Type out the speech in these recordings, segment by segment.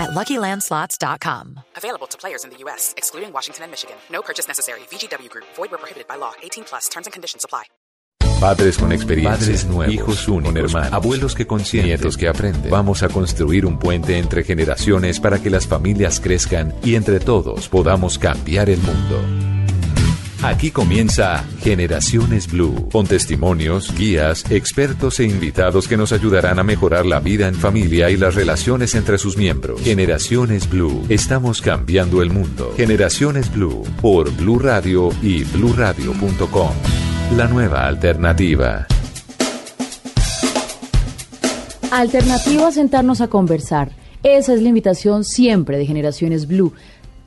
at LuckyLandSlots.com. Available to players in the U.S., excluding Washington and Michigan. No purchase necessary. VGW Group. Void where prohibited by law. 18 plus. Terms and conditions apply. Padres con experiencia, Padres nuevos, hijos únicos, hermanos, abuelos que consienten, nietos que aprenden. Vamos a construir un puente entre generaciones para que las familias crezcan y entre todos podamos cambiar el mundo. Aquí comienza Generaciones Blue, con testimonios, guías, expertos e invitados que nos ayudarán a mejorar la vida en familia y las relaciones entre sus miembros. Generaciones Blue, estamos cambiando el mundo. Generaciones Blue, por Blue Radio y bluradio.com. La nueva alternativa. Alternativa a sentarnos a conversar. Esa es la invitación siempre de Generaciones Blue.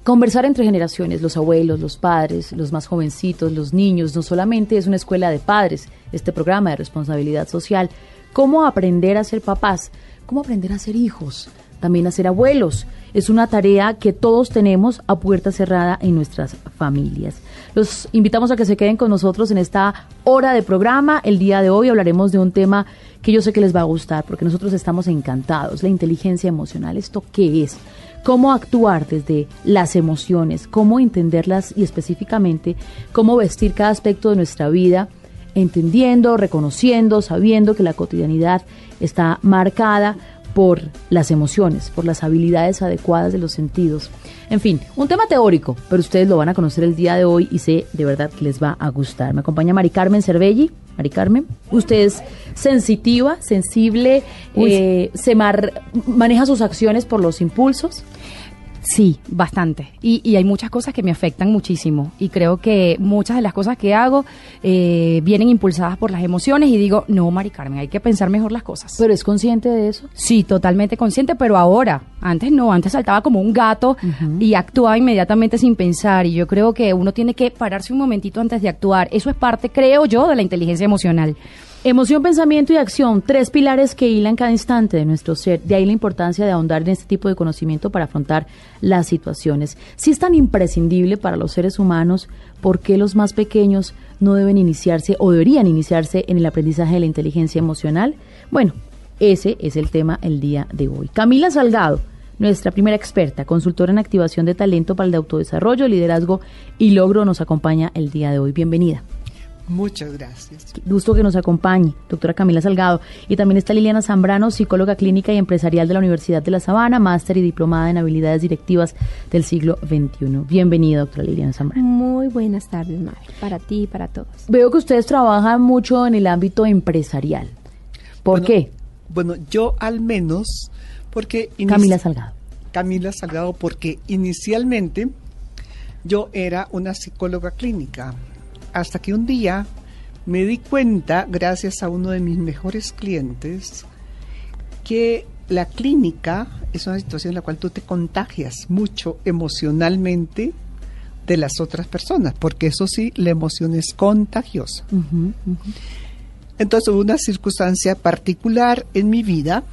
Conversar entre generaciones, los abuelos, los padres, los más jovencitos, los niños, no solamente es una escuela de padres, este programa de responsabilidad social. ¿Cómo aprender a ser papás? ¿Cómo aprender a ser hijos? También a ser abuelos. Es una tarea que todos tenemos a puerta cerrada en nuestras familias. Los invitamos a que se queden con nosotros en esta hora de programa. El día de hoy hablaremos de un tema que yo sé que les va a gustar porque nosotros estamos encantados, la inteligencia emocional. ¿Esto qué es? Cómo actuar desde las emociones, cómo entenderlas y específicamente cómo vestir cada aspecto de nuestra vida, entendiendo, reconociendo, sabiendo que la cotidianidad está marcada por las emociones, por las habilidades adecuadas de los sentidos. En fin, un tema teórico, pero ustedes lo van a conocer el día de hoy y sé de verdad que les va a gustar. Me acompaña Mari Carmen Cervelli. Mari Carmen, usted es sensitiva, sensible, eh, se maneja sus acciones por los impulsos. Sí, bastante. Y, y, hay muchas cosas que me afectan muchísimo. Y creo que muchas de las cosas que hago eh, vienen impulsadas por las emociones y digo, no, Mari Carmen, hay que pensar mejor las cosas. ¿Pero es consciente de eso? Sí, totalmente consciente, pero ahora, antes no, antes saltaba como un gato y actuaba inmediatamente sin pensar. Y yo creo que uno tiene que pararse un momentito antes de actuar. Eso es parte, creo yo, de la inteligencia emocional. Emoción, pensamiento y acción, tres pilares que hilan cada instante de nuestro ser. De ahí la importancia de ahondar en este tipo de conocimiento para afrontar las situaciones. Si es tan imprescindible para los seres humanos, ¿por qué los más pequeños no deben iniciarse o deberían iniciarse en el aprendizaje de la inteligencia emocional? Bueno, ese es el tema el día de hoy. Camila Salgado, nuestra primera experta, consultora en activación de talento para el de autodesarrollo, liderazgo y logro, nos acompaña el día de hoy. Bienvenida. Muchas gracias. Gusto que nos acompañe, doctora Camila Salgado. Y también está Liliana Zambrano, psicóloga clínica y empresarial de la Universidad de La Sabana, máster y diplomada en habilidades directivas del siglo XXI. Bienvenida, doctora Liliana Zambrano. Muy buenas tardes, Mari, para ti y para todos. Veo que ustedes trabajan mucho en el ámbito empresarial. ¿Por qué? Bueno, yo al menos, porque... Camila Salgado. Camila Salgado, porque inicialmente yo era una psicóloga clínica hasta que un día me di cuenta, gracias a uno de mis mejores clientes, que la clínica es una situación en la cual tú te contagias mucho emocionalmente de las otras personas, porque eso sí, la emoción es contagiosa. Entonces hubo una circunstancia particular en mi vida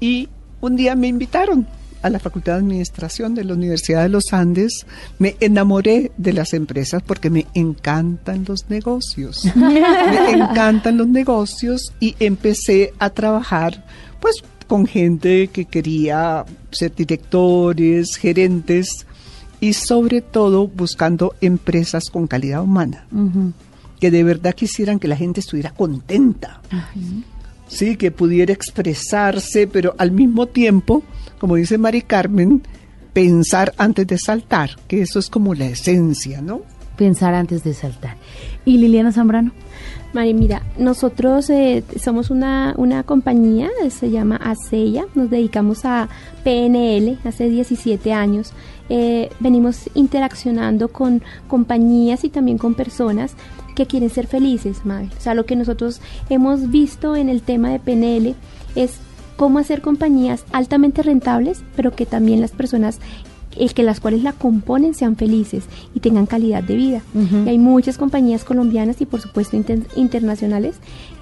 y un día me invitaron a la Facultad de Administración de la Universidad de los Andes, me enamoré de las empresas porque me encantan los negocios. me encantan los negocios y empecé a trabajar pues con gente que quería ser directores, gerentes y sobre todo buscando empresas con calidad humana. Que de verdad quisieran que la gente estuviera contenta. Sí, que pudiera expresarse, pero al mismo tiempo como dice Mari Carmen, pensar antes de saltar, que eso es como la esencia, ¿no? Pensar antes de saltar. ¿Y Liliana Zambrano? Mari, mira, nosotros eh, somos una, una compañía, se llama Aceya, nos dedicamos a PNL hace 17 años. Eh, venimos interaccionando con compañías y también con personas que quieren ser felices, Mari. O sea, lo que nosotros hemos visto en el tema de PNL es cómo hacer compañías altamente rentables, pero que también las personas el que las cuales la componen sean felices y tengan calidad de vida. Y hay muchas compañías colombianas y por supuesto internacionales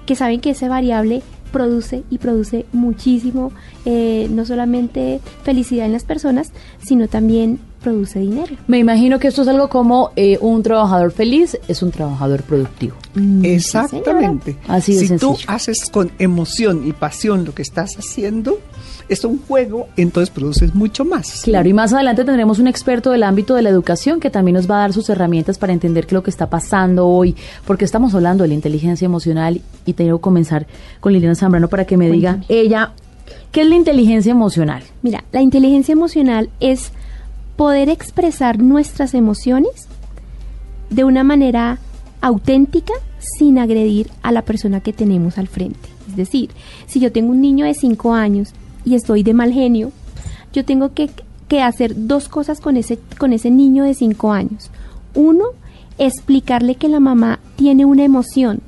que saben que esa variable produce y produce muchísimo, eh, no solamente felicidad en las personas, sino también produce dinero. Me imagino que esto es algo como eh, un trabajador feliz es un trabajador productivo. Mm, Exactamente. Así si tú haces con emoción y pasión lo que estás haciendo, es un juego, entonces produces mucho más. Claro, y más adelante tendremos un experto del ámbito de la educación que también nos va a dar sus herramientas para entender qué es lo que está pasando hoy, porque estamos hablando de la inteligencia emocional y tengo que comenzar con Liliana Zambrano para que me diga ella, ¿qué es la inteligencia emocional? Mira, la inteligencia emocional es poder expresar nuestras emociones de una manera auténtica sin agredir a la persona que tenemos al frente. Es decir, si yo tengo un niño de 5 años y estoy de mal genio, yo tengo que, hacer dos cosas con ese, con ese niño de 5 años. Uno, explicarle que la mamá tiene una emoción,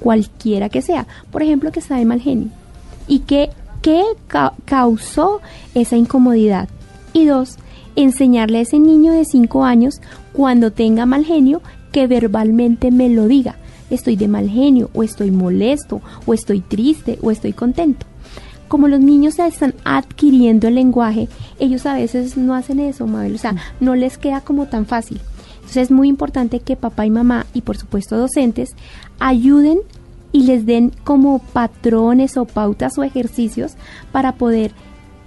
cualquiera que sea, por ejemplo, que está de mal genio, y que, que causó esa incomodidad. Y dos, enseñarle a ese niño de 5 años, cuando tenga mal genio, que verbalmente me lo diga. Estoy de mal genio, o estoy molesto, o estoy triste, o estoy contento como los niños están adquiriendo el lenguaje, ellos a veces no hacen eso, Mabel, o sea, no les queda como tan fácil. Entonces es muy importante que papá y mamá y por supuesto docentes ayuden y les den como patrones o pautas o ejercicios para poder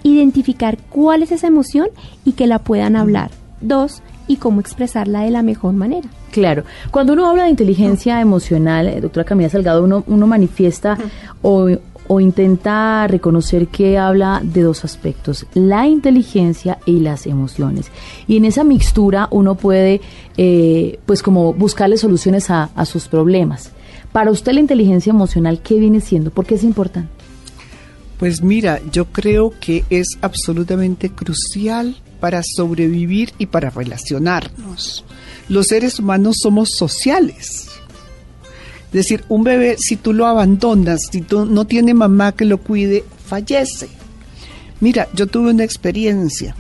identificar cuál es esa emoción y que la puedan hablar. Dos, y cómo expresarla de la mejor manera. Claro. Cuando uno habla de inteligencia emocional, eh, doctora Camila Salgado, uno, uno manifiesta o, o intenta reconocer que habla de dos aspectos, la inteligencia y las emociones. Y en esa mixtura uno puede, eh, pues como buscarle soluciones a, a sus problemas. Para usted la inteligencia emocional, ¿qué viene siendo? ¿Por qué es importante? Pues mira, yo creo que es absolutamente crucial para sobrevivir y para relacionarnos. Los seres humanos somos sociales es decir, un bebé, si tú lo abandonas, si tú no tiene mamá que lo cuide, fallece. Mira, yo tuve una experiencia.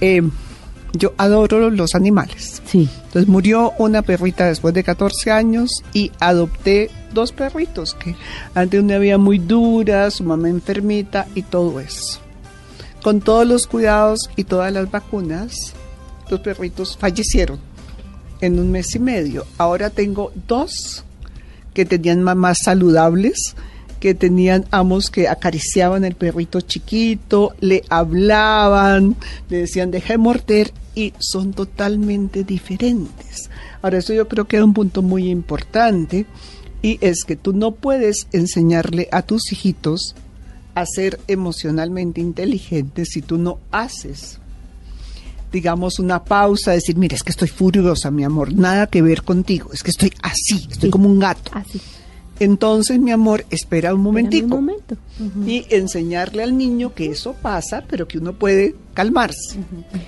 Eh, yo adoro los animales. Sí. Entonces murió una perrita después de 14 años y adopté dos perritos que antes una había muy dura, su mamá enfermita y todo eso. Con todos los cuidados y todas las vacunas, los perritos fallecieron en un mes y medio. Ahora tengo dos que tenían mamás saludables, que tenían amos que acariciaban el perrito chiquito, le hablaban, le decían deja de morder y son totalmente diferentes. Ahora eso yo creo que es un punto muy importante y es que tú no puedes enseñarle a tus hijitos a ser emocionalmente inteligentes si tú no haces digamos, una pausa, decir, mira, es que estoy furiosa, mi amor, nada que ver contigo, es que estoy así, estoy como un gato. Así. Entonces, mi amor, espera un momentico. Un momento. Y enseñarle al niño que eso pasa, pero que uno puede calmarse.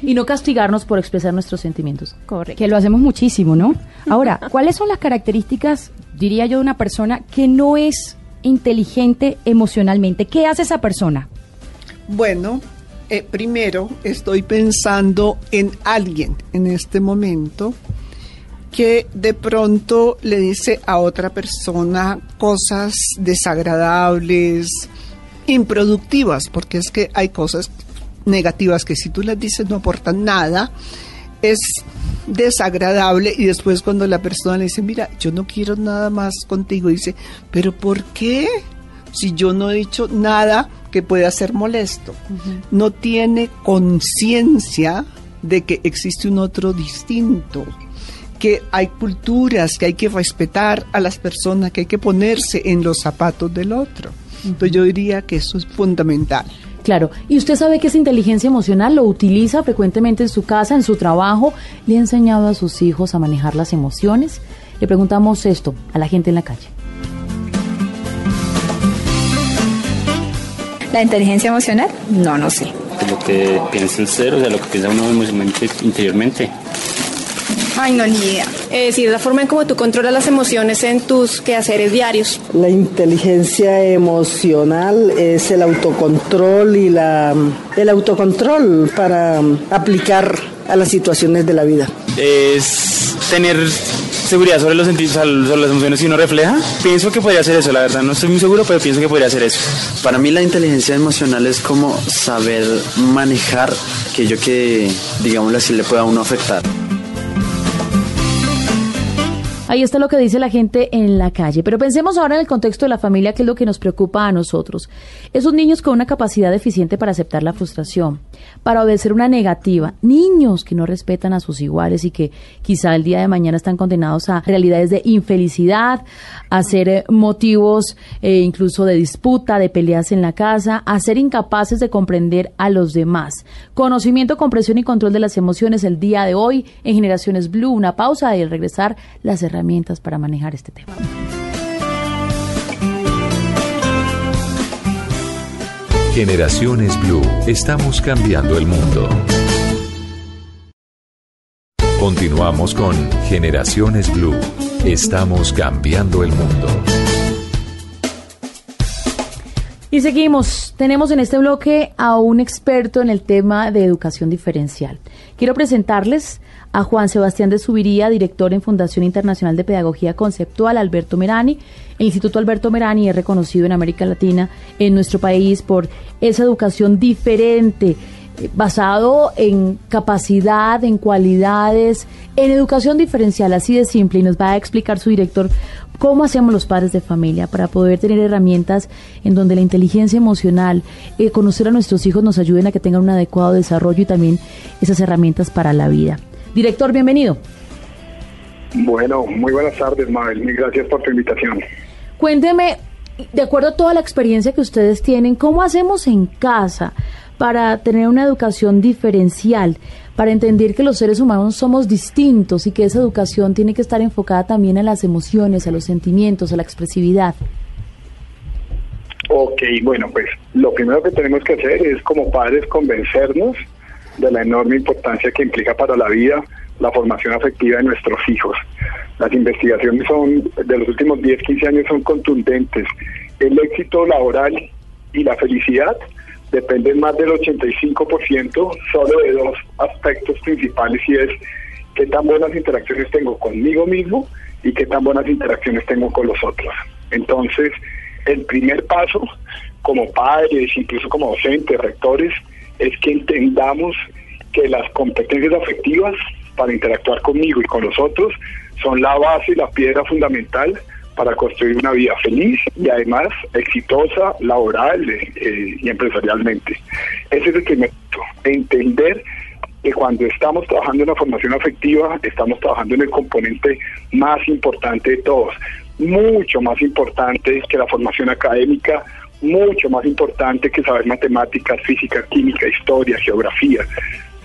Y no castigarnos por expresar nuestros sentimientos. Correcto. Que lo hacemos muchísimo, ¿no? Ahora, ¿cuáles son las características, diría yo, de una persona que no es inteligente emocionalmente? ¿Qué hace esa persona? Bueno, eh, primero estoy pensando en alguien en este momento que de pronto le dice a otra persona cosas desagradables, improductivas, porque es que hay cosas negativas que si tú las dices no aportan nada, es desagradable y después cuando la persona le dice, mira, yo no quiero nada más contigo, dice, pero ¿por qué? Si yo no he dicho nada que pueda ser molesto. No tiene conciencia de que existe un otro distinto, que hay culturas, que hay que respetar a las personas, que hay que ponerse en los zapatos del otro. Entonces yo diría que eso es fundamental. Claro, y usted sabe que esa inteligencia emocional lo utiliza frecuentemente en su casa, en su trabajo, le ha enseñado a sus hijos a manejar las emociones. Le preguntamos esto a la gente en la calle. ¿La inteligencia emocional? No, no sé. Lo que piensa el ser, o sea, lo que piensa uno emocionalmente, interiormente. Ay, no, ni idea. es decir, la forma en cómo tú controlas las emociones en tus quehaceres diarios. La inteligencia emocional es el autocontrol y la, el autocontrol para aplicar a las situaciones de la vida. Es tener seguridad sobre los sentidos, sobre las emociones que uno refleja. Pienso que podría ser eso, la verdad. No estoy muy seguro, pero pienso que podría ser eso. Para mí la inteligencia emocional es como saber manejar aquello que, digámoslo así, le pueda a uno afectar. Ahí está lo que dice la gente en la calle. Pero pensemos ahora en el contexto de la familia, que es lo que nos preocupa a nosotros. Esos niños con una capacidad deficiente para aceptar la frustración, para obedecer una negativa. Niños que no respetan a sus iguales y que quizá el día de mañana están condenados a realidades de infelicidad, a ser eh, motivos eh, incluso de disputa, de peleas en la casa, a ser incapaces de comprender a los demás. Conocimiento, comprensión y control de las emociones el día de hoy en Generaciones Blue. Una pausa y al regresar las herramientas para manejar este tema. Generaciones Blue, estamos cambiando el mundo. Continuamos con Generaciones Blue, estamos cambiando el mundo. Y seguimos. Tenemos en este bloque a un experto en el tema de educación diferencial. Quiero presentarles a Juan Sebastián de Subiría, director en Fundación Internacional de Pedagogía Conceptual, Alberto Merani. El Instituto Alberto Merani es reconocido en América Latina, en nuestro país, por esa educación diferente, basado en capacidad, en cualidades, en educación diferencial, así de simple. Y nos va a explicar su director cómo hacemos los padres de familia para poder tener herramientas en donde la inteligencia emocional, eh, conocer a nuestros hijos nos ayuden a que tengan un adecuado desarrollo y también esas herramientas para la vida. Director, bienvenido. Bueno, muy buenas tardes, Mabel. Mil gracias por tu invitación. Cuénteme, de acuerdo a toda la experiencia que ustedes tienen, ¿cómo hacemos en casa para tener una educación diferencial, para entender que los seres humanos somos distintos y que esa educación tiene que estar enfocada también a las emociones, a los sentimientos, a la expresividad? Ok, bueno, pues lo primero que tenemos que hacer es como padres convencernos de la enorme importancia que implica para la vida la formación afectiva de nuestros hijos. Las investigaciones son de los últimos 10, 15 años son contundentes. El éxito laboral y la felicidad dependen más del 85% solo de dos aspectos principales y es qué tan buenas interacciones tengo conmigo mismo y qué tan buenas interacciones tengo con los otros. Entonces, el primer paso como padres, incluso como docentes, rectores, es que entendamos que las competencias afectivas para interactuar conmigo y con los otros son la base y la piedra fundamental para construir una vida feliz y además exitosa laboral eh, y empresarialmente. Ese es el primer punto, entender que cuando estamos trabajando en la formación afectiva, estamos trabajando en el componente más importante de todos, mucho más importante que la formación académica, mucho más importante que saber matemáticas, física, química, historia, geografía,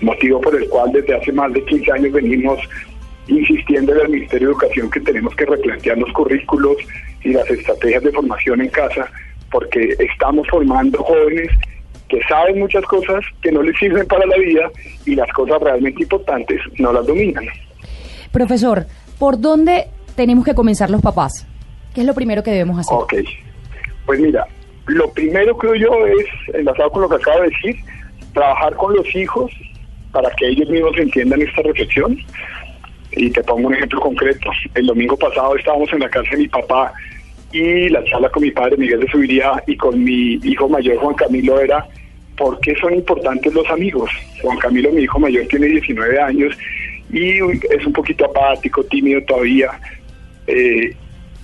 motivo por el cual desde hace más de 15 años venimos insistiendo en el Ministerio de Educación que tenemos que replantear los currículos y las estrategias de formación en casa, porque estamos formando jóvenes que saben muchas cosas que no les sirven para la vida y las cosas realmente importantes no las dominan. Profesor, ¿por dónde tenemos que comenzar los papás? ¿Qué es lo primero que debemos hacer? Ok, pues mira, lo primero creo yo es, enlazado con lo que acabo de decir, trabajar con los hijos para que ellos mismos entiendan esta reflexión. Y te pongo un ejemplo concreto. El domingo pasado estábamos en la casa de mi papá y la charla con mi padre Miguel de Subiría y con mi hijo mayor Juan Camilo era ¿por qué son importantes los amigos? Juan Camilo, mi hijo mayor, tiene 19 años y es un poquito apático, tímido todavía. Eh,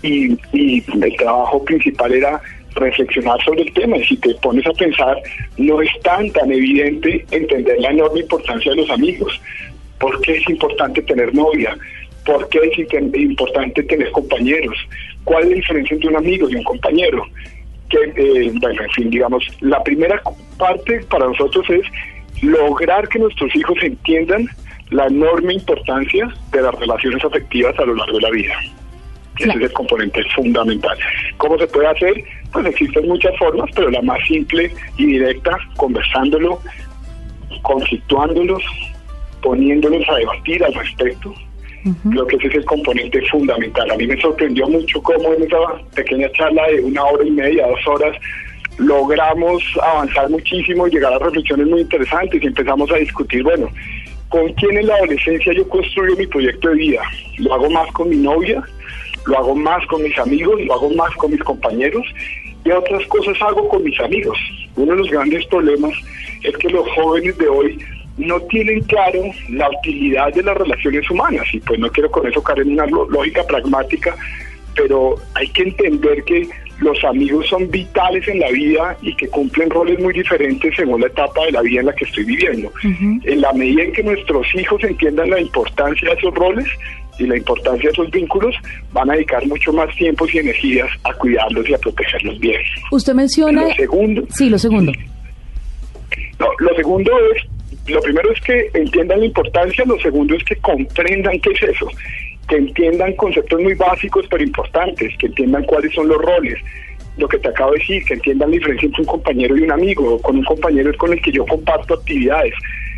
y, y el trabajo principal era reflexionar sobre el tema. Y si te pones a pensar, no es tan tan evidente entender la enorme importancia de los amigos. ¿Por qué es importante tener novia? ¿Por qué es importante tener compañeros? ¿Cuál es la diferencia entre un amigo y un compañero? Que, eh, bueno, en fin, digamos, la primera parte para nosotros es lograr que nuestros hijos entiendan la enorme importancia de las relaciones afectivas a lo largo de la vida. Ese es el componente fundamental. ¿Cómo se puede hacer? Pues existen muchas formas, pero la más simple y directa, conversándolo, conflictuándolos, poniéndolos a debatir al respecto Creo que ese es el componente fundamental. A mí me sorprendió mucho cómo en esa pequeña charla de una hora y media, dos horas, logramos avanzar muchísimo y llegar a reflexiones muy interesantes y empezamos a discutir, bueno, ¿con quién en la adolescencia yo construyo mi proyecto de vida? ¿Lo hago más con mi novia? ¿Lo hago más con mis amigos? ¿Lo hago más con mis compañeros? Y otras cosas hago con mis amigos. Uno de los grandes problemas es que los jóvenes de hoy no tienen claro la utilidad de las relaciones humanas y pues no quiero con eso caer en una lógica pragmática, pero hay que entender que los amigos son vitales en la vida y que cumplen roles muy diferentes según la etapa de la vida en la que estoy viviendo. En la medida en que nuestros hijos entiendan la importancia de esos roles y la importancia de esos vínculos, van a dedicar mucho más tiempo y energías a cuidarlos y a protegerlos bien. Usted menciona... Lo segundo... Sí, lo segundo. No, lo segundo es lo primero es que entiendan la importancia, lo segundo es que comprendan qué es eso, que entiendan conceptos muy básicos pero importantes, que entiendan cuáles son los roles, lo que te acabo de decir, que entiendan la diferencia entre un compañero y un amigo, con un compañero es con el que yo comparto actividades,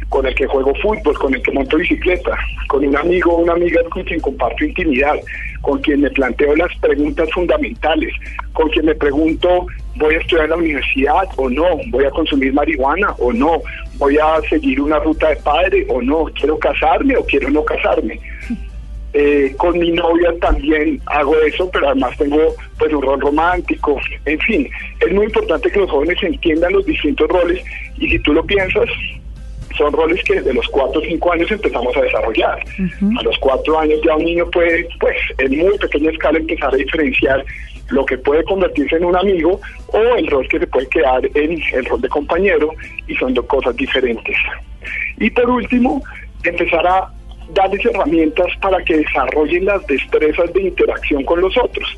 con el que juego fútbol, con el que monto bicicleta, con un amigo o una amiga con quien comparto intimidad, con quien me planteo las preguntas fundamentales, con quien me pregunto, ¿voy a estudiar en la universidad o no? ¿Voy a consumir marihuana o no? ¿Voy a seguir una ruta de padre o no? ¿Quiero casarme o quiero no casarme? Eh, con mi novia también hago eso, pero además tengo pues un rol romántico. En fin, es muy importante que los jóvenes entiendan los distintos roles y si tú lo piensas, son roles que desde los 4 o 5 años empezamos a desarrollar. A los 4 años ya un niño puede, pues, en muy pequeña escala empezar a diferenciar lo que puede convertirse en un amigo o el rol que se puede quedar en el rol de compañero y son dos cosas diferentes. Y por último, empezar a darles herramientas para que desarrollen las destrezas de interacción con los otros.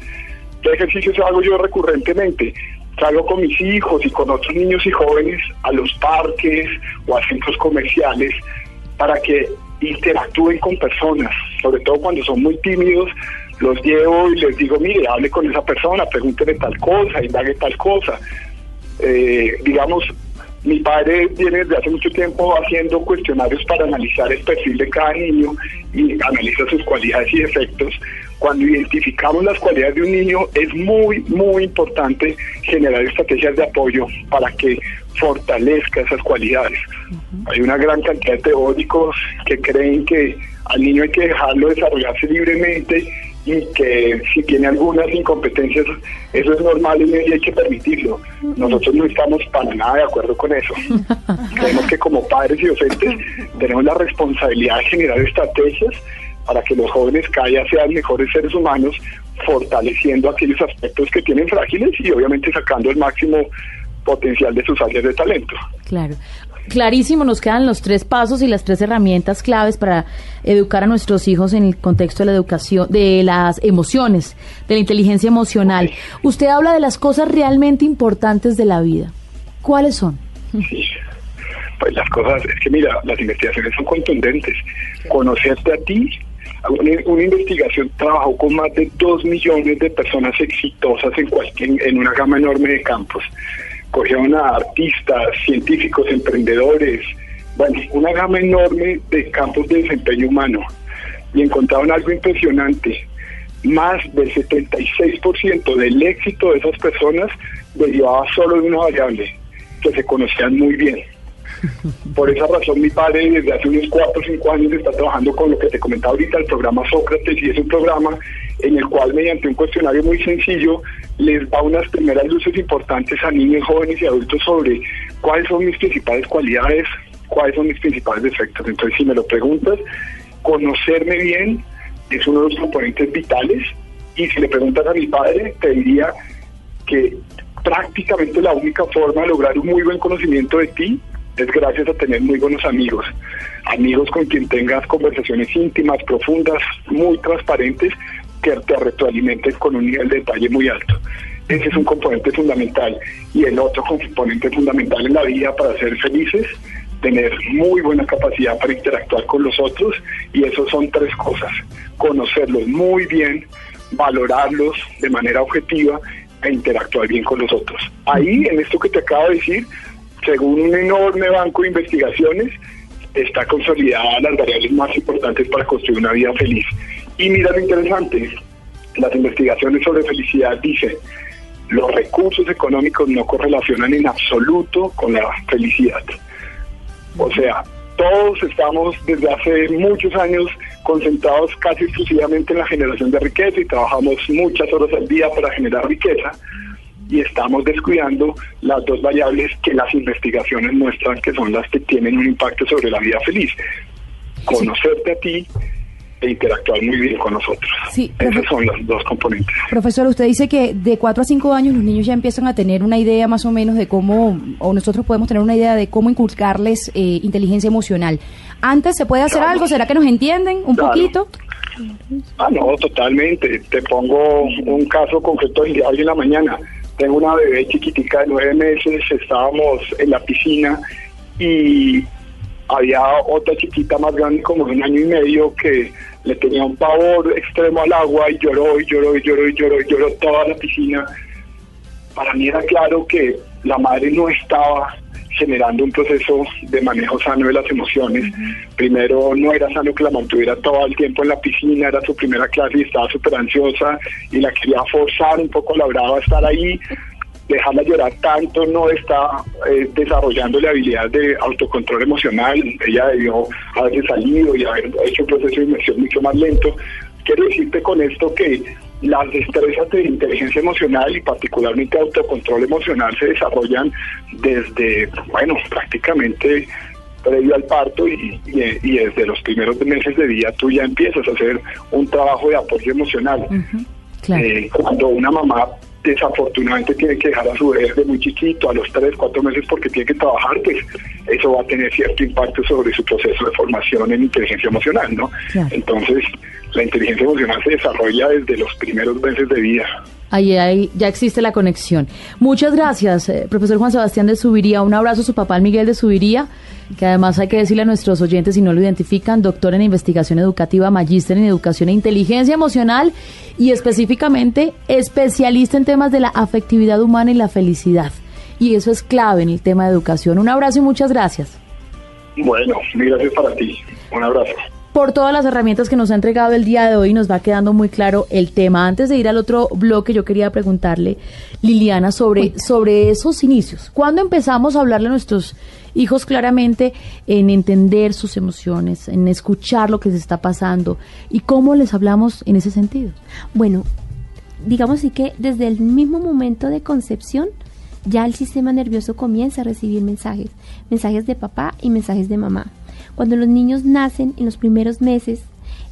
¿Qué ejercicios hago yo recurrentemente? salgo con mis hijos y con otros niños y jóvenes a los parques o a centros comerciales para que interactúen con personas, sobre todo cuando son muy tímidos, los llevo y les digo, mire, hable con esa persona, pregúntele tal cosa, indague tal cosa. Eh, digamos, mi padre viene desde hace mucho tiempo haciendo cuestionarios para analizar el perfil de cada niño y analiza sus cualidades y defectos. Cuando identificamos las cualidades de un niño es muy, muy importante generar estrategias de apoyo para que fortalezca esas cualidades. Hay una gran cantidad de teóricos que creen que al niño hay que dejarlo desarrollarse libremente y que si tiene algunas incompetencias, eso es normal y hay que permitirlo. Nosotros no estamos para nada de acuerdo con eso. Creemos que como padres y docentes tenemos la responsabilidad de generar estrategias para que los jóvenes cada día sean mejores seres humanos, fortaleciendo aquellos aspectos que tienen frágiles y obviamente sacando el máximo potencial de sus áreas de talento. Claro clarísimo, nos quedan los tres pasos y las tres herramientas claves para educar a nuestros hijos en el contexto de la educación, de las emociones, de la inteligencia emocional. Usted habla de las cosas realmente importantes de la vida. ¿Cuáles son? Pues las cosas, es que mira, las investigaciones son contundentes. Conocerte a ti, una, una, investigación trabajó con más de dos millones de personas exitosas en, cualquier, en una gama enorme de campos cogieron a artistas, científicos, emprendedores, bueno, una gama enorme de campos de desempeño humano y encontraron algo impresionante. Más del 76% del éxito de esas personas derivaba solo de una variable, que se conocían muy bien. Por esa razón mi padre desde hace unos 4 o 5 años está trabajando con lo que te comentaba ahorita, el programa Sócrates, y es un programa en el cual mediante un cuestionario muy sencillo les da unas primeras luces importantes a niños, jóvenes y adultos sobre cuáles son mis principales cualidades, cuáles son mis principales defectos. Entonces, si me lo preguntas, conocerme bien es uno de los componentes vitales y si le preguntas a mi padre, te diría que prácticamente la única forma de lograr un muy buen conocimiento de ti es gracias a tener muy buenos amigos, amigos con quien tengas conversaciones íntimas, profundas, muy transparentes, que te retroalimenten con un nivel de detalle muy alto. Ese es un componente fundamental. Y el otro componente fundamental en la vida para ser felices, tener muy buena capacidad para interactuar con los otros. Y eso son tres cosas. Conocerlos muy bien, valorarlos de manera objetiva e interactuar bien con los otros. Ahí, en esto que te acabo de decir, según un enorme banco de investigaciones, está consolidada las variables más importantes para construir una vida feliz. Y mira lo interesante, las investigaciones sobre felicidad dicen, los recursos económicos no correlacionan en absoluto con la felicidad. O sea, todos estamos desde hace muchos años concentrados casi exclusivamente en la generación de riqueza y trabajamos muchas horas al día para generar riqueza y estamos descuidando las dos variables que las investigaciones muestran que son las que tienen un impacto sobre la vida feliz. Conocerte a ti e interactuar muy bien con nosotros. Sí, Esos son los dos componentes. Profesor, usted dice que de 4 a 5 años los niños ya empiezan a tener una idea más o menos de cómo, o nosotros podemos tener una idea de cómo inculcarles eh, inteligencia emocional. ¿Antes se puede hacer algo? ¿Será que nos entienden un Claro. poquito? Ah, no, totalmente. Te pongo un caso concreto día de hoy en la mañana. Tengo una bebé chiquitica de nueve meses, estábamos en la piscina y había otra chiquita más grande como de un año y medio que le tenía un pavor extremo al agua y lloró y lloró y lloró y lloró y lloró toda la piscina. Para mí era claro que la madre no estaba generando un proceso de manejo sano de las emociones. Primero, no era sano que la mantuviera todo el tiempo en la piscina, era su primera clase y estaba súper ansiosa y la quería forzar un poco la brava a estar ahí. Dejarla llorar tanto no está eh, desarrollándole habilidades de autocontrol emocional. Ella debió haberse salido y haber hecho un proceso de inmersión mucho más lento. Quiero decirte con esto que las destrezas de inteligencia emocional y particularmente autocontrol emocional se desarrollan desde, bueno, prácticamente previo al parto y, y- y desde los primeros meses de vida tú ya empiezas a hacer un trabajo de apoyo emocional. Eh, cuando una mamá desafortunadamente tiene que dejar a su bebé desde muy chiquito, a los 3, 4 meses porque tiene que trabajar, pues eso va a tener cierto impacto sobre su proceso de formación en inteligencia emocional, ¿no? Entonces, la inteligencia emocional se desarrolla desde los primeros meses de vida. Ahí, ahí ya existe la conexión. Muchas gracias, eh, profesor Juan Sebastián de Subiría. Un abrazo a su papá, el Miguel de Subiría, que además hay que decirle a nuestros oyentes, si no lo identifican, doctor en investigación educativa, magíster en educación e inteligencia emocional y específicamente especialista en temas de la afectividad humana y la felicidad. Y eso es clave en el tema de educación. Un abrazo y muchas gracias Bueno, gracias para ti. Un abrazo. Por todas las herramientas que nos ha entregado el día de hoy. Nos va quedando muy claro el tema. Antes de ir al otro bloque, yo quería preguntarle, Liliana, sobre, sobre esos inicios. ¿Cuándo empezamos a hablarle a nuestros hijos claramente en entender sus emociones, en escuchar lo que se está pasando? ¿Y cómo les hablamos en ese sentido? Bueno, digamos así que desde el mismo momento de concepción, ya el sistema nervioso comienza a recibir mensajes, mensajes de papá y mensajes de mamá. Cuando los niños nacen en los primeros meses,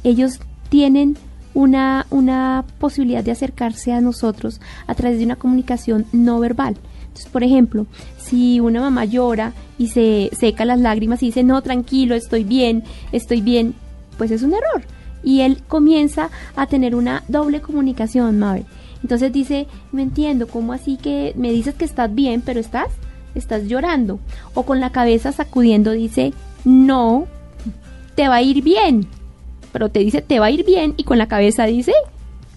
ellos tienen una, una posibilidad de acercarse a nosotros a través de una comunicación no verbal. Entonces, por ejemplo, si una mamá llora y se seca las lágrimas y dice, no, tranquilo, estoy bien, estoy bien, pues es un error. Y él comienza a tener una doble comunicación, Mabel. Entonces dice, no entiendo, ¿cómo así que me dices que estás bien, pero estás, estás llorando? O con la cabeza sacudiendo dice, no, te va a ir bien. Pero te dice, te va a ir bien y con la cabeza dice,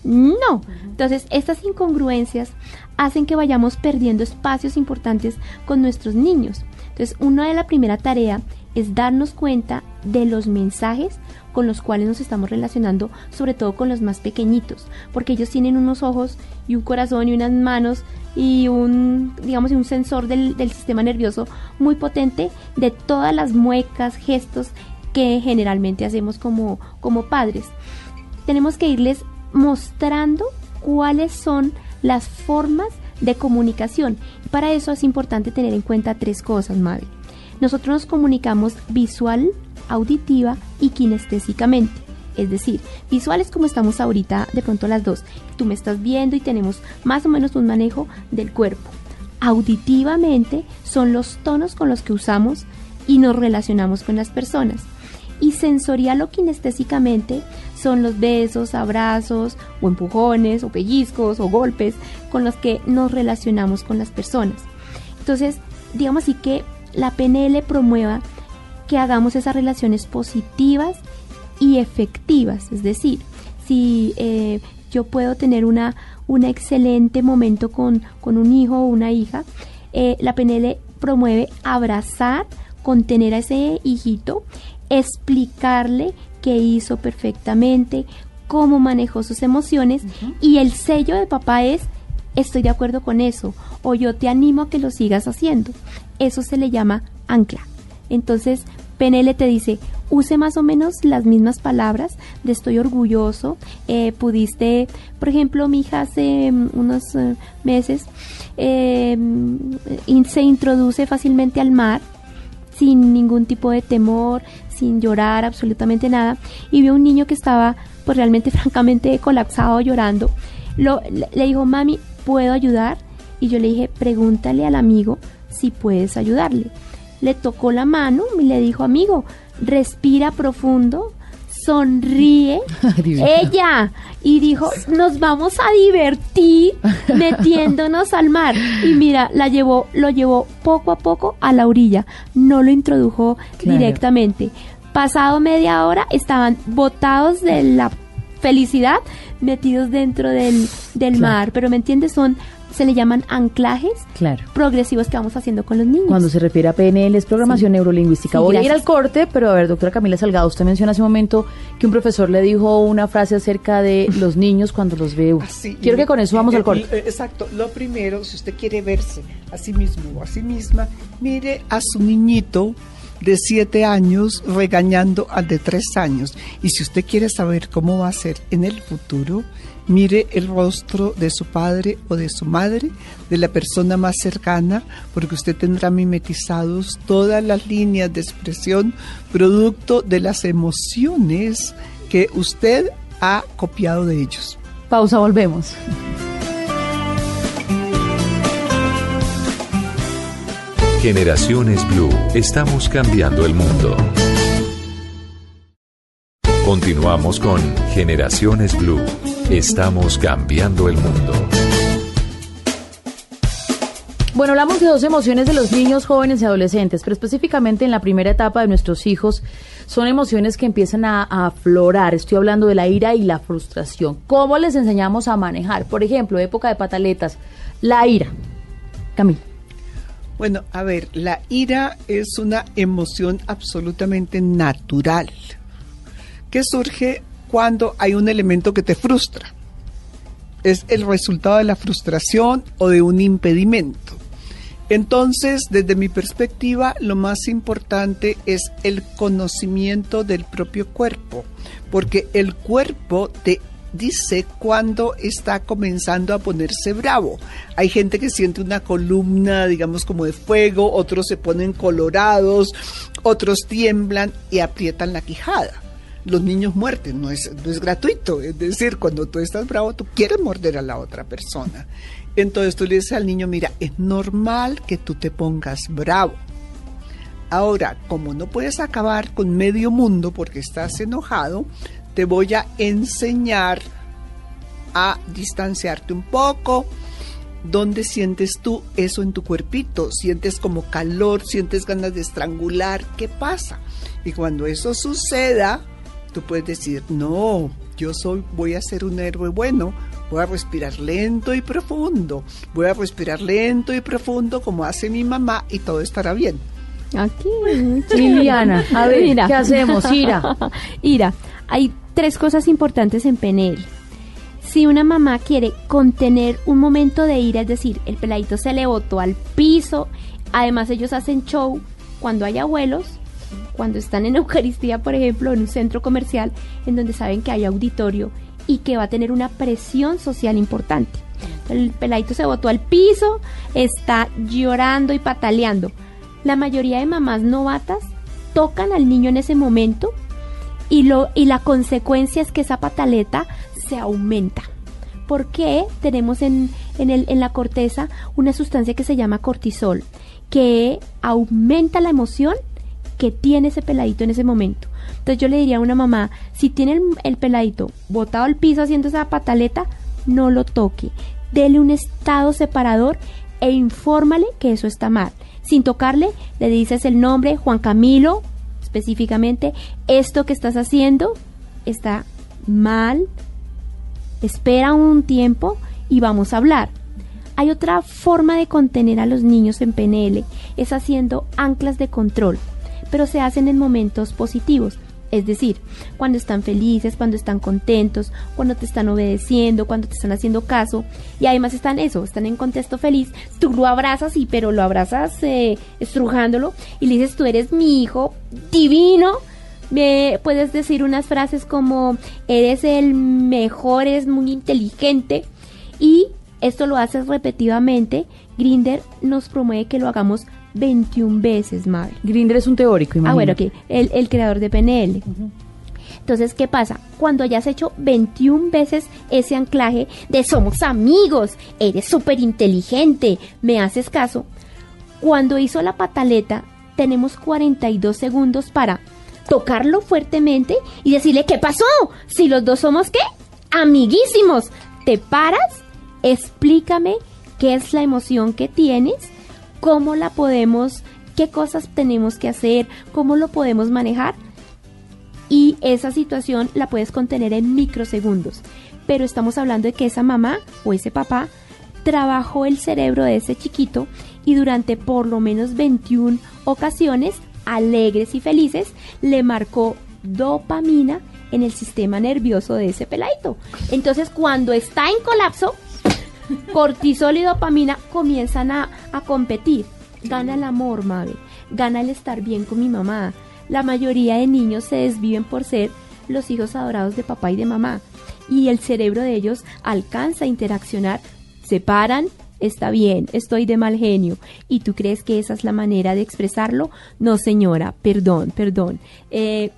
no. Entonces, estas incongruencias hacen que vayamos perdiendo espacios importantes con nuestros niños. Entonces, una de la primera tarea es darnos cuenta de los mensajes con los cuales nos estamos relacionando, sobre todo con los más pequeñitos, porque ellos tienen unos ojos y un corazón y unas manos y un, digamos, un sensor del, del sistema nervioso muy potente de todas las muecas, gestos que generalmente hacemos como, como padres. Tenemos que irles mostrando cuáles son las formas de comunicación. Para eso es importante tener en cuenta tres cosas, Mabel. Nosotros nos comunicamos visual, auditiva y kinestésicamente. Es decir, visual es como estamos ahorita de pronto las dos. Tú me estás viendo y tenemos más o menos un manejo del cuerpo. Auditivamente son los tonos con los que usamos y nos relacionamos con las personas. Y sensorial o kinestésicamente son los besos, abrazos o empujones o pellizcos o golpes con los que nos relacionamos con las personas. Entonces, digamos así que la PNL promueva que hagamos esas relaciones positivas y efectivas. Es decir, si eh, yo puedo tener una, un excelente momento con, con un hijo o una hija, eh, la PNL promueve abrazar contener a ese hijito, explicarle qué hizo perfectamente, cómo manejó sus emociones y el sello de papá es estoy de acuerdo con eso o yo te animo a que lo sigas haciendo. Eso se le llama ancla. Entonces, PNL te dice, use más o menos las mismas palabras de estoy orgulloso, eh, pudiste, por ejemplo, mi hija hace mm, unos eh, meses eh, se introduce fácilmente al mar sin ningún tipo de temor, sin llorar absolutamente nada, y vio un niño que estaba pues realmente francamente colapsado llorando. Lo, le dijo, mami, ¿puedo ayudar? Y yo le dije, pregúntale al amigo si puedes ayudarle. Le tocó la mano y le dijo, amigo, respira profundo, sonríe ella y dijo nos vamos a divertir metiéndonos al mar y mira la llevó lo llevó poco a poco a la orilla. No lo introdujo directamente. Pasado media hora estaban botados de la felicidad metidos dentro del, del mar. Pero me entiendes son se le llaman anclajes progresivos que vamos haciendo con los niños. Cuando se refiere a PNL es programación neurolingüística. Voy a ir al corte, pero a ver, doctora Camila Salgado, usted menciona hace un momento que un profesor le dijo una frase acerca de los niños cuando los ve. Ah, Quiero que con eso vamos al corte. Exacto. Lo primero, si usted quiere verse a sí mismo o a sí misma, mire a su niñito de siete años regañando al de tres años. Y si usted quiere saber cómo va a ser en el futuro, mire el rostro de su padre o de su madre, de la persona más cercana, porque usted tendrá mimetizados todas las líneas de expresión producto de las emociones que usted ha copiado de ellos. Pausa, volvemos. Generaciones Blue, estamos cambiando el mundo. Continuamos con Generaciones Blue. Estamos cambiando el mundo. Bueno, hablamos de dos emociones de los niños, jóvenes y adolescentes, pero específicamente en la primera etapa de nuestros hijos son emociones que empiezan a, aflorar. Estoy hablando de la ira y la frustración. ¿Cómo les enseñamos a manejar? Por ejemplo, época de pataletas, la ira. Camila. Bueno, a ver, la ira es una emoción absolutamente natural que surge cuando hay un elemento que te frustra. Es el resultado de la frustración o de un impedimento. Entonces, desde mi perspectiva, lo más importante es el conocimiento del propio cuerpo, porque el cuerpo te dice cuando está comenzando a ponerse bravo. Hay gente que siente una columna, digamos, como de fuego, otros se ponen colorados, otros tiemblan y aprietan la quijada los niños muerden, no es, no es gratuito. Es decir, cuando tú estás bravo, tú quieres morder a la otra persona. Entonces tú le dices al niño, mira, es normal que tú te pongas bravo. Ahora, como no puedes acabar con medio mundo porque estás enojado, te voy a enseñar a distanciarte un poco. ¿Dónde sientes tú eso en tu cuerpito? ¿Sientes como calor? ¿Sientes ganas de estrangular? ¿Qué pasa? Y cuando eso suceda, tú puedes decir, no, yo soy, voy a ser un héroe bueno, voy a respirar lento y profundo, voy a respirar lento y profundo como hace mi mamá y todo estará bien. Aquí, Liliana, a ver, ¿qué hacemos? Ira. Ira, hay tres cosas importantes en PNL. Si una mamá quiere contener un momento de ira, es decir, el peladito se le botó al piso, además ellos hacen show cuando hay abuelos, cuando están en Eucaristía, por ejemplo, en un centro comercial en donde saben que hay auditorio y que va a tener una presión social importante. El peladito se botó al piso, está llorando y pataleando. La mayoría de mamás novatas tocan al niño en ese momento y, lo, y la consecuencia es que esa pataleta se aumenta. porque tenemos en, en, el, en la corteza una sustancia que se llama cortisol, que aumenta la emoción que tiene ese peladito en ese momento. Entonces yo le diría a una mamá, si tiene el, peladito botado al piso haciendo esa pataleta, no lo toque. Dele un estado separador e infórmale que eso está mal. Sin tocarle, le dices el nombre, Juan Camilo, específicamente, esto que estás haciendo está mal. Espera un tiempo y vamos a hablar. Hay otra forma de contener a los niños en PNL, es haciendo anclas de control. Pero se hacen en momentos positivos. Es decir, cuando están felices, cuando están contentos, cuando te están obedeciendo, cuando te están haciendo caso y además están eso, están en contexto feliz, tú lo abrazas y pero lo abrazas eh, estrujándolo y le dices tú eres mi hijo divino. Me puedes decir unas frases como eres el mejor, eres muy inteligente y esto lo haces repetidamente. Grinder nos promueve que lo hagamos 21 veces, Mabel. Grinder es un teórico, imagino. Ah, bueno, ok. El, el creador de PNL. Entonces, ¿qué pasa? Cuando hayas hecho 21 veces ese anclaje de somos amigos, eres súper inteligente, me haces caso, cuando hizo la pataleta, tenemos 42 segundos para tocarlo fuertemente y decirle, ¿qué pasó? Si los dos somos, ¿qué? Amiguísimos. Te paras, explícame qué es la emoción que tienes cómo la podemos, qué cosas tenemos que hacer, cómo lo podemos manejar. Y esa situación la puedes contener en microsegundos. Pero estamos hablando de que esa mamá o ese papá trabajó el cerebro de ese chiquito y durante por lo menos 21 ocasiones, alegres y felices, le marcó dopamina en el sistema nervioso de ese peladito. Entonces, cuando está en colapso, cortisol y dopamina comienzan a, a competir. Gana el amor, Mabel. Gana el estar bien con mi mamá. La mayoría de niños se desviven por ser los hijos adorados de papá y de mamá. Y el cerebro de ellos alcanza a interaccionar. Se paran, está bien, estoy de mal genio. ¿Y tú crees que esa es la manera de expresarlo? No, señora, perdón, perdón. Eh,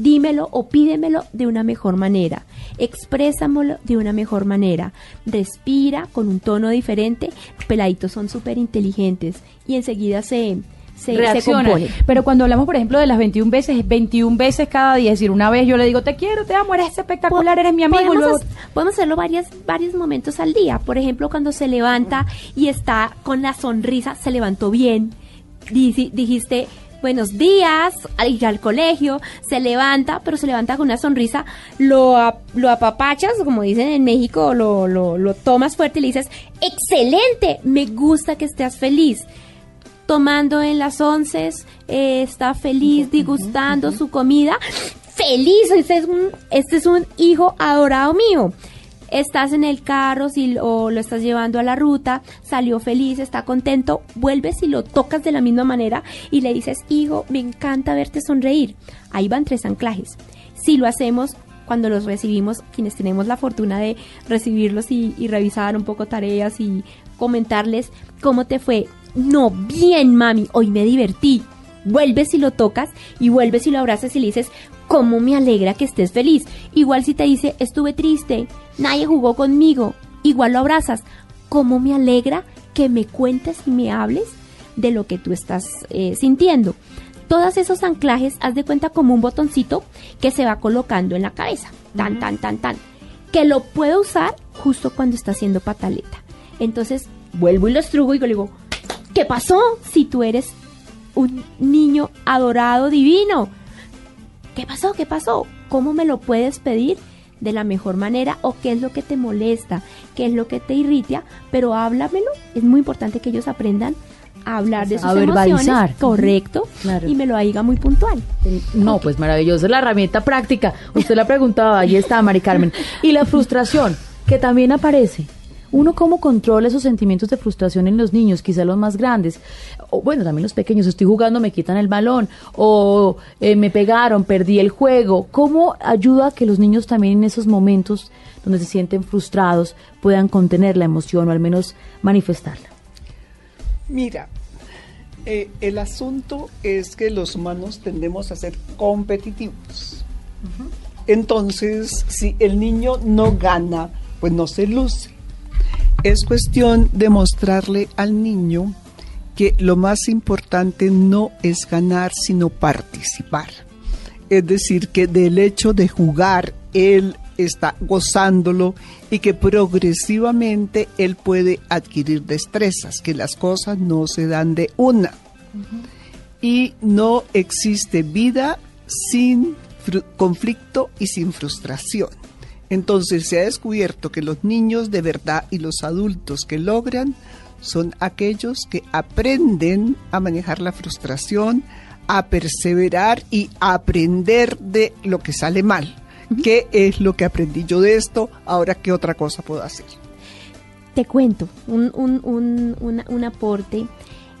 dímelo o pídemelo de una mejor manera, exprésamelo de una mejor manera, respira con un tono diferente, peladitos son súper inteligentes y enseguida se, se, reacciona. Pero cuando hablamos, por ejemplo, de las 21 veces, es 21 veces cada día. Es decir, una vez yo le digo, te quiero, te amo, eres espectacular, eres mi amigo. Podemos, podemos hacerlo varias, varios momentos al día. Por ejemplo, cuando se levanta y está con la sonrisa, se levantó bien. Dijiste, buenos días, ir al colegio, se levanta, pero se levanta con una sonrisa, lo, lo apapachas, como dicen en México, lo, lo, lo tomas fuerte y le dices, excelente, me gusta que estés feliz. Tomando en las once, eh, está feliz, disgustando su comida. ¡Feliz! Este es, un, este es un hijo adorado mío estás en el carro si, o lo estás llevando a la ruta, salió feliz, está contento, vuelves y lo tocas de la misma manera y le dices, hijo, me encanta verte sonreír. Ahí van tres anclajes. Si lo hacemos cuando los recibimos, quienes tenemos la fortuna de recibirlos y, y revisar un poco tareas y comentarles cómo te fue. No, bien, mami, hoy me divertí. Vuelves y lo tocas y vuelves y lo abrazas y le dices, cómo me alegra que estés feliz. Igual si te dice, estuve triste, nadie jugó conmigo, igual lo abrazas. ¿Cómo me alegra que me cuentes y me hables de lo que tú estás eh, sintiendo? Todos esos anclajes, haz de cuenta como un botoncito que se va colocando en la cabeza. Tan, tan, tan, tan. Que lo puedo usar justo cuando está haciendo pataleta. Entonces, vuelvo y lo estrugo y le digo, ¿qué pasó? Si tú eres un niño adorado, divino. ¿Qué pasó? ¿Qué pasó? ¿Cómo me lo puedes pedir? de la mejor manera o qué es lo que te molesta, qué es lo que te irrita, pero háblamelo. Es muy importante que ellos aprendan a hablar de sus a emociones, correcto, y me lo diga muy puntual. No, pues maravilloso, la herramienta práctica. Usted la preguntaba, ahí está, Mari Carmen. Y la frustración, que también aparece uno cómo controla esos sentimientos de frustración en los niños, quizá los más grandes, o bueno, también los pequeños, estoy jugando, me quitan el balón, o eh, me pegaron, perdí el juego, ¿cómo ayuda a que los niños también en esos momentos donde se sienten frustrados puedan contener la emoción o al menos manifestarla? Mira, eh, el asunto es que los humanos tendemos a ser competitivos. Entonces, si el niño no gana, pues no se luce. Es cuestión de mostrarle al niño que lo más importante no es ganar, sino participar. Es decir, que del hecho de jugar, él está gozándolo y que progresivamente él puede adquirir destrezas, que las cosas no se dan de una. Y no existe vida sin conflicto y sin frustración. Entonces se ha descubierto que los niños de verdad y los adultos que logran son aquellos que aprenden a manejar la frustración, a perseverar y a aprender de lo que sale mal. ¿Qué es lo que aprendí yo de esto? Ahora, ¿qué otra cosa puedo hacer? Te cuento un, un, un, un, un aporte.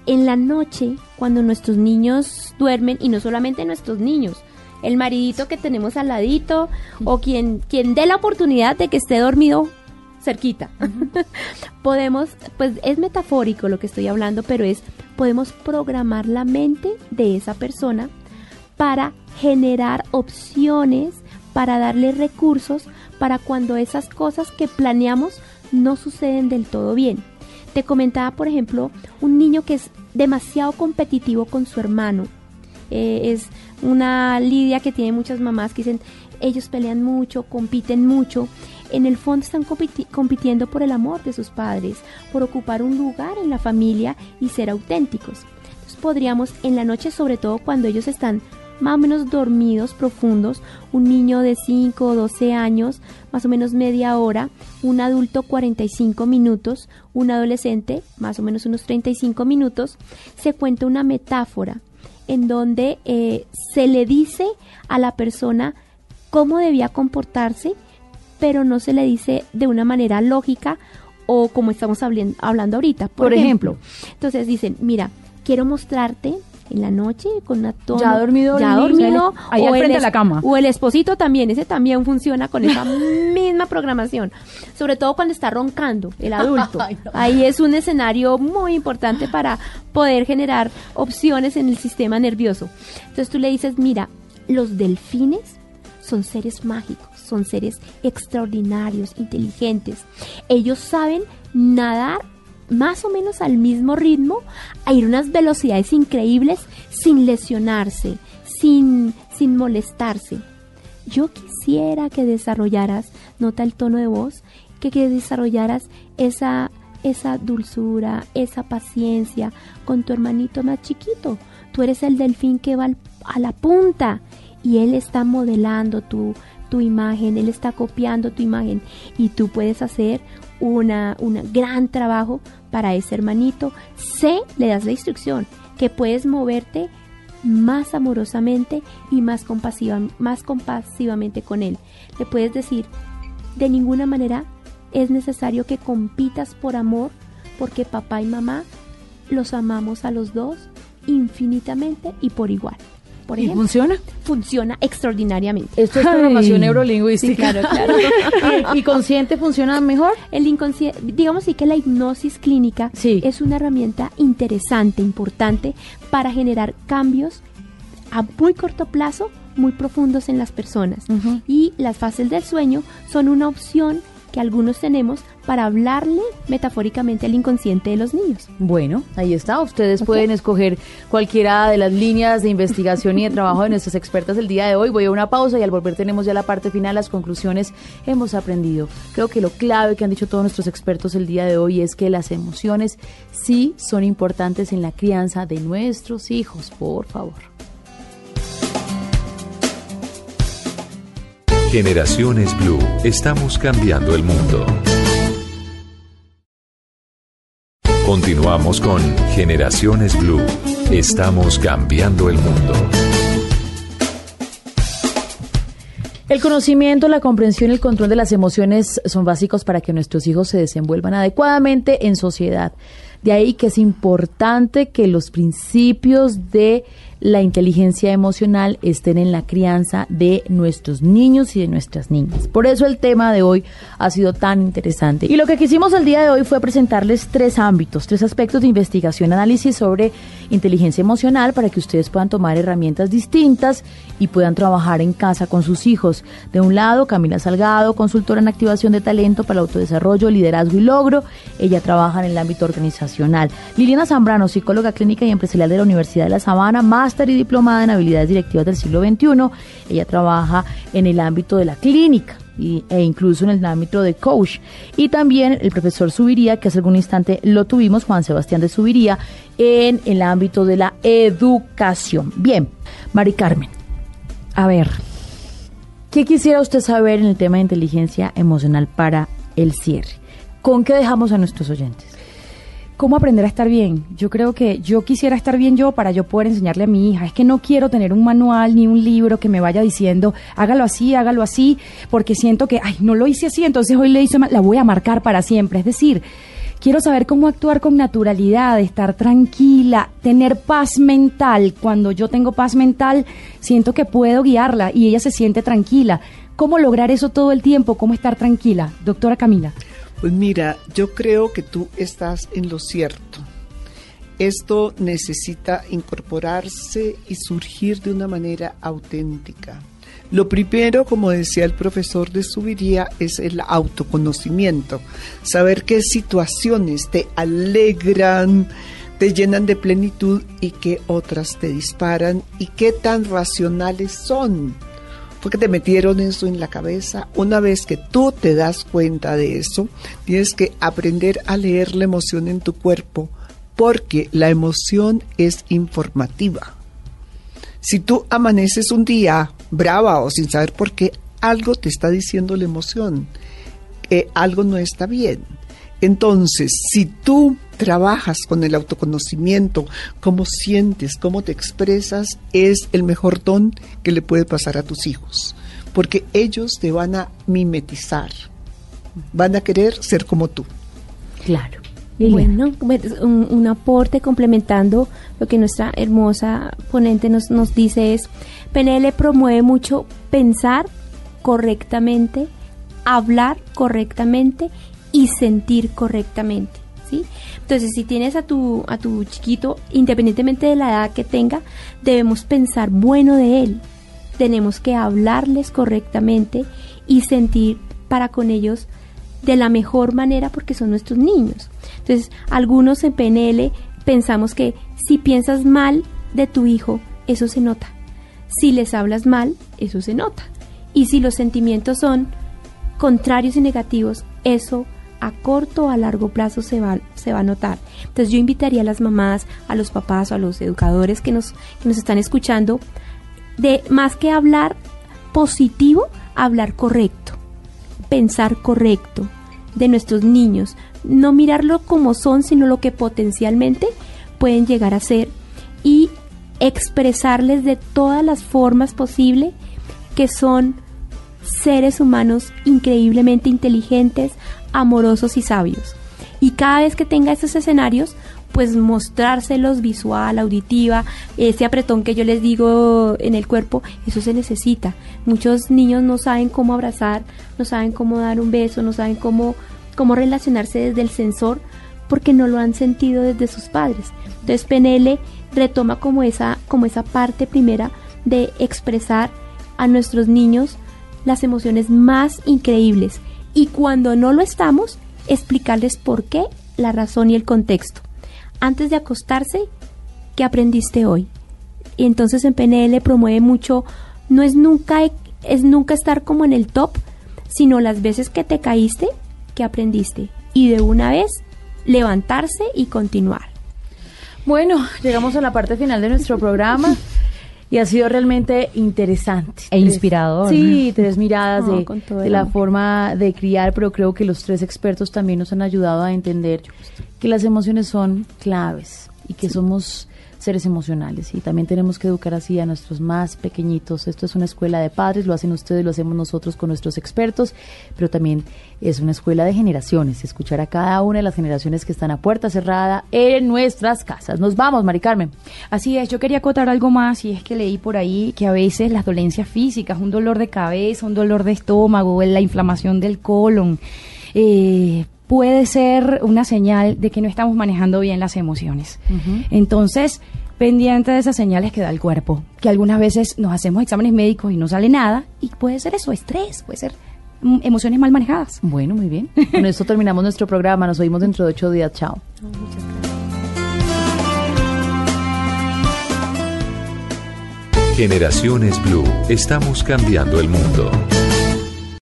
En la noche, cuando nuestros niños duermen, y no solamente nuestros niños, el maridito que tenemos al ladito, o quien, quien dé la oportunidad de que esté dormido cerquita. podemos, pues es metafórico lo que estoy hablando, pero es, podemos programar la mente de esa persona para generar opciones, para darle recursos, para cuando esas cosas que planeamos no suceden del todo bien. Te comentaba, por ejemplo, un niño que es demasiado competitivo con su hermano. Eh, es una lidia que tiene muchas mamás que dicen, ellos pelean mucho, compiten mucho en el fondo están compitiendo por el amor de sus padres, por ocupar un lugar en la familia y ser auténticos. Entonces podríamos en la noche, sobre todo cuando ellos están más o menos dormidos, profundos, un niño de 5 o 12 años, más o menos media hora, un adulto 45 minutos, un adolescente más o menos unos 35 minutos, se cuenta una metáfora en donde eh, se le dice a la persona cómo debía comportarse pero no se le dice de una manera lógica o como estamos hablando ahorita. Por, ejemplo, entonces dicen, mira, quiero mostrarte en la noche con una toma. Ya dormido. Ya dormido. Ahí al frente de la cama. O el esposito también, ese también funciona con esa misma programación. Sobre todo cuando está roncando el adulto. Ahí es un escenario muy importante para poder generar opciones en el sistema nervioso. Entonces tú le dices, mira, los delfines son seres mágicos son seres extraordinarios, inteligentes. Ellos saben nadar más o menos al mismo ritmo, a ir unas velocidades increíbles sin lesionarse, sin, sin molestarse. Yo quisiera que desarrollaras, nota el tono de voz, que, desarrollaras esa, esa dulzura, esa paciencia con tu hermanito más chiquito. Tú eres el delfín que va a la punta y él está modelando tu, tu imagen, Él está copiando tu imagen y tú puedes hacer una, un gran trabajo para ese hermanito. Sé, le das la instrucción, que puedes moverte más amorosamente y más, compasiva, más compasivamente con Él. Le puedes decir, de ninguna manera es necesario que compitas por amor, porque papá y mamá los amamos a los dos infinitamente y por igual. ¿Y funciona? Funciona extraordinariamente. Esto es programación neurolingüística. claro, claro. ¿Y consciente funciona mejor? El inconsciente, digamos sí que la hipnosis clínica es una herramienta interesante, importante para generar cambios a muy corto plazo muy profundos en las personas. Y las fases del sueño son una opción que algunos tenemos para hablarle metafóricamente al inconsciente de los niños. Bueno, ahí está. Ustedes pueden escoger cualquiera de las líneas de investigación y de trabajo de nuestras expertas el día de hoy. Voy a una pausa y al volver tenemos ya la parte final, las conclusiones. Hemos aprendido. Creo que lo clave que han dicho todos nuestros expertos el día de hoy es que las emociones sí son importantes en la crianza de nuestros hijos. Por favor. Generaciones Blue. Estamos cambiando el mundo. Continuamos con Generaciones Blue. Estamos cambiando el mundo. El conocimiento, la comprensión y el control de las emociones son básicos para que nuestros hijos se desenvuelvan adecuadamente en sociedad. De ahí que es importante que los principios de la inteligencia emocional estén en la crianza de nuestros niños y de nuestras niñas. Por eso el tema de hoy ha sido tan interesante. Y lo que quisimos el día de hoy fue presentarles tres ámbitos, tres aspectos de investigación, análisis sobre inteligencia emocional para que ustedes puedan tomar herramientas distintas y puedan trabajar en casa con sus hijos. De un lado, Camila Salgado, consultora en activación de talento para el autodesarrollo, liderazgo y logro. Ella trabaja en el ámbito organizacional. Liliana Zambrano, psicóloga clínica y empresarial de la Universidad de la Sabana, más y diplomada en habilidades directivas del siglo XXI. Ella trabaja en el ámbito de la clínica e incluso en el ámbito de coach. Y también el profesor Subiría, que hace algún instante lo tuvimos, Juan Sebastián de Subiría, en el ámbito de la educación. Bien, Mari Carmen, a ver, ¿qué quisiera usted saber en el tema de inteligencia emocional para el cierre? ¿Con qué dejamos a nuestros oyentes? ¿Cómo aprender a estar bien? Yo creo que yo quisiera estar bien yo para yo poder enseñarle a mi hija. Es que no quiero tener un manual ni un libro que me vaya diciendo, hágalo así, hágalo así, porque siento que, ay, no lo hice así, entonces hoy le hice la voy a marcar para siempre. Es decir, quiero saber cómo actuar con naturalidad, estar tranquila, tener paz mental. Cuando yo tengo paz mental, siento que puedo guiarla y ella se siente tranquila. ¿Cómo lograr eso todo el tiempo? ¿Cómo estar tranquila? Doctora Camila. Pues mira, yo creo que tú estás en lo cierto. Esto necesita incorporarse y surgir de una manera auténtica. Lo primero, como decía el profesor de Subiría, es el autoconocimiento. Saber qué situaciones te alegran, te llenan de plenitud y qué otras te disparan y qué tan racionales son fue que te metieron eso en la cabeza. Una vez que tú te das cuenta de eso, tienes que aprender a leer la emoción en tu cuerpo, porque la emoción es informativa. Si tú amaneces un día brava o sin saber por qué, algo te está diciendo la emoción, que algo no está bien. Entonces, si tú trabajas con el autoconocimiento, cómo sientes, cómo te expresas, es el mejor don que le puede pasar a tus hijos, porque ellos te van a mimetizar, van a querer ser como tú. Claro. Bueno, un, un, aporte complementando lo que nuestra hermosa ponente nos, nos dice es, PNL promueve mucho pensar correctamente, hablar correctamente y sentir correctamente. ¿sí? Entonces, si tienes a tu, a tu chiquito, independientemente de la edad que tenga, debemos pensar bueno de él. Tenemos que hablarles correctamente y sentir para con ellos de la mejor manera porque son nuestros niños. Entonces, algunos en PNL pensamos que si piensas mal de tu hijo, eso se nota. Si les hablas mal, eso se nota. Y si los sentimientos son contrarios y negativos, eso a corto o a largo plazo se va, se va a notar. Entonces yo invitaría a las mamás, a los papás o a los educadores que nos, que nos están escuchando, de más que hablar positivo, hablar correcto, pensar correcto de nuestros niños, no mirarlo como son, sino lo que potencialmente pueden llegar a ser y expresarles de todas las formas posibles que son seres humanos increíblemente inteligentes, amorosos y sabios. Y cada vez que tenga esos escenarios, pues mostrárselos visual, auditiva, ese apretón que yo les digo en el cuerpo, eso se necesita. Muchos niños no saben cómo abrazar, no saben cómo dar un beso, no saben cómo, cómo relacionarse desde el sensor porque no lo han sentido desde sus padres. Entonces PNL retoma como esa, como esa parte primera de expresar a nuestros niños las emociones más increíbles y cuando no lo estamos, explicarles por qué, la razón y el contexto. Antes de acostarse, ¿qué aprendiste hoy? Y entonces en PNL promueve mucho, no es nunca, es nunca estar como en el top, sino las veces que te caíste, que aprendiste. Y de una vez, levantarse y continuar. Bueno, llegamos a la parte final de nuestro programa. Y ha sido realmente interesante. E inspirador. Sí, tres miradas de, de la forma de criar, pero creo que los tres expertos también nos han ayudado a entender que las emociones son claves y que somos seres emocionales y también tenemos que educar así a nuestros más pequeñitos. Esto es una escuela de padres, lo hacen ustedes, lo hacemos nosotros con nuestros expertos, pero también es una escuela de generaciones, escuchar a cada una de las generaciones que están a puerta cerrada en nuestras casas. Nos vamos, Mari Carmen. Así es, yo quería acotar algo más y es que leí por ahí que a veces las dolencias físicas, un dolor de cabeza, un dolor de estómago, la inflamación del colon, eh, puede ser una señal de que no estamos manejando bien las emociones. Entonces, pendiente de esas señales que da el cuerpo, que algunas veces nos hacemos exámenes médicos y no sale nada, y puede ser eso, estrés, puede ser mm, emociones mal manejadas. Bueno, muy bien. Con esto terminamos nuestro programa, nos oímos dentro de ocho días, chao. Generaciones Blue, estamos cambiando el mundo.